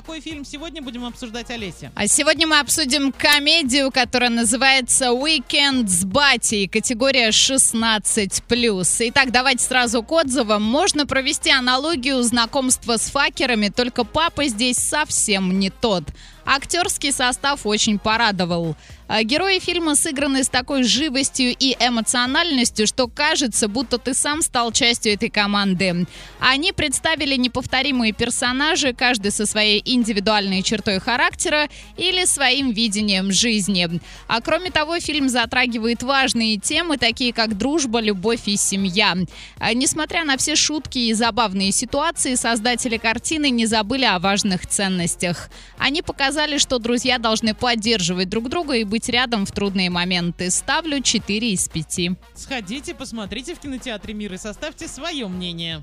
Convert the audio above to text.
какой фильм сегодня будем обсуждать, Олеся? А сегодня мы обсудим комедию, которая называется «Weekend с Бати», категория 16+. Итак, давайте сразу к отзывам. Можно провести аналогию знакомства с факерами, только папа здесь совсем не тот. Актерский состав очень порадовал. А герои фильма сыграны с такой живостью и эмоциональностью, что кажется, будто ты сам стал частью этой команды. Они представили неповторимые персонажи, каждый со своей индивидуальной чертой характера или своим видением жизни. А кроме того, фильм затрагивает важные темы, такие как дружба, любовь и семья. А несмотря на все шутки и забавные ситуации, создатели картины не забыли о важных ценностях. Они показали, что друзья должны поддерживать друг друга и быть рядом в трудные моменты. Ставлю 4 из 5. Сходите, посмотрите в кинотеатре «Мир» и составьте свое мнение.